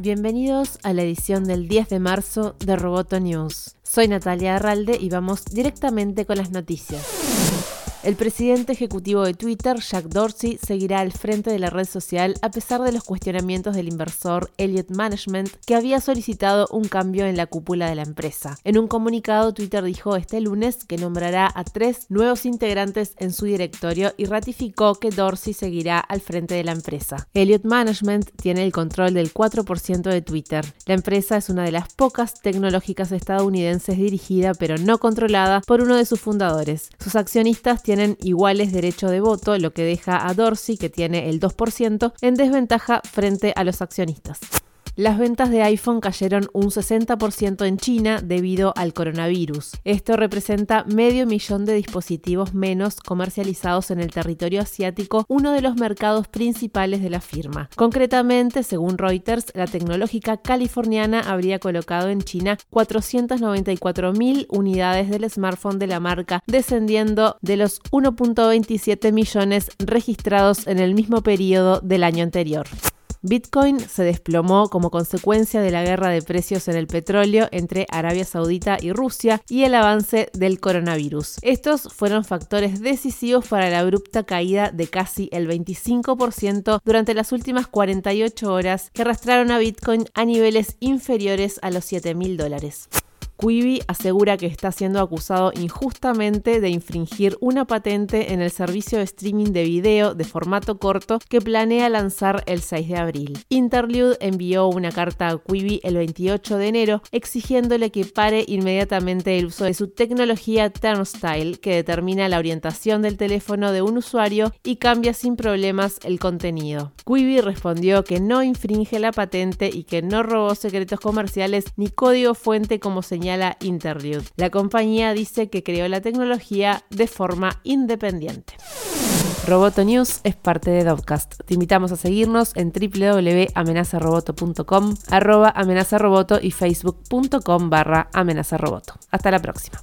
Bienvenidos a la edición del 10 de marzo de Roboto News. Soy Natalia Arralde y vamos directamente con las noticias. El presidente ejecutivo de Twitter, Jack Dorsey, seguirá al frente de la red social a pesar de los cuestionamientos del inversor Elliott Management, que había solicitado un cambio en la cúpula de la empresa. En un comunicado, Twitter dijo este lunes que nombrará a tres nuevos integrantes en su directorio y ratificó que Dorsey seguirá al frente de la empresa. Elliott Management tiene el control del 4% de Twitter. La empresa es una de las pocas tecnológicas estadounidenses dirigida pero no controlada por uno de sus fundadores. Sus accionistas tienen iguales derechos de voto, lo que deja a Dorsey, que tiene el 2%, en desventaja frente a los accionistas. Las ventas de iPhone cayeron un 60% en China debido al coronavirus. Esto representa medio millón de dispositivos menos comercializados en el territorio asiático, uno de los mercados principales de la firma. Concretamente, según Reuters, la tecnológica californiana habría colocado en China 494.000 unidades del smartphone de la marca, descendiendo de los 1.27 millones registrados en el mismo periodo del año anterior. Bitcoin se desplomó como consecuencia de la guerra de precios en el petróleo entre Arabia Saudita y Rusia y el avance del coronavirus. Estos fueron factores decisivos para la abrupta caída de casi el 25% durante las últimas 48 horas que arrastraron a Bitcoin a niveles inferiores a los 7 mil dólares. Quibi asegura que está siendo acusado injustamente de infringir una patente en el servicio de streaming de video de formato corto que planea lanzar el 6 de abril. Interlude envió una carta a Quibi el 28 de enero exigiéndole que pare inmediatamente el uso de su tecnología Turnstile que determina la orientación del teléfono de un usuario y cambia sin problemas el contenido. Quibi respondió que no infringe la patente y que no robó secretos comerciales ni código fuente como señal la compañía dice que creó la tecnología de forma independiente. Roboto News es parte de Dovcast. Te invitamos a seguirnos en www.amenazaroboto.com, arroba amenazaroboto y facebook.com barra amenazaroboto. Hasta la próxima.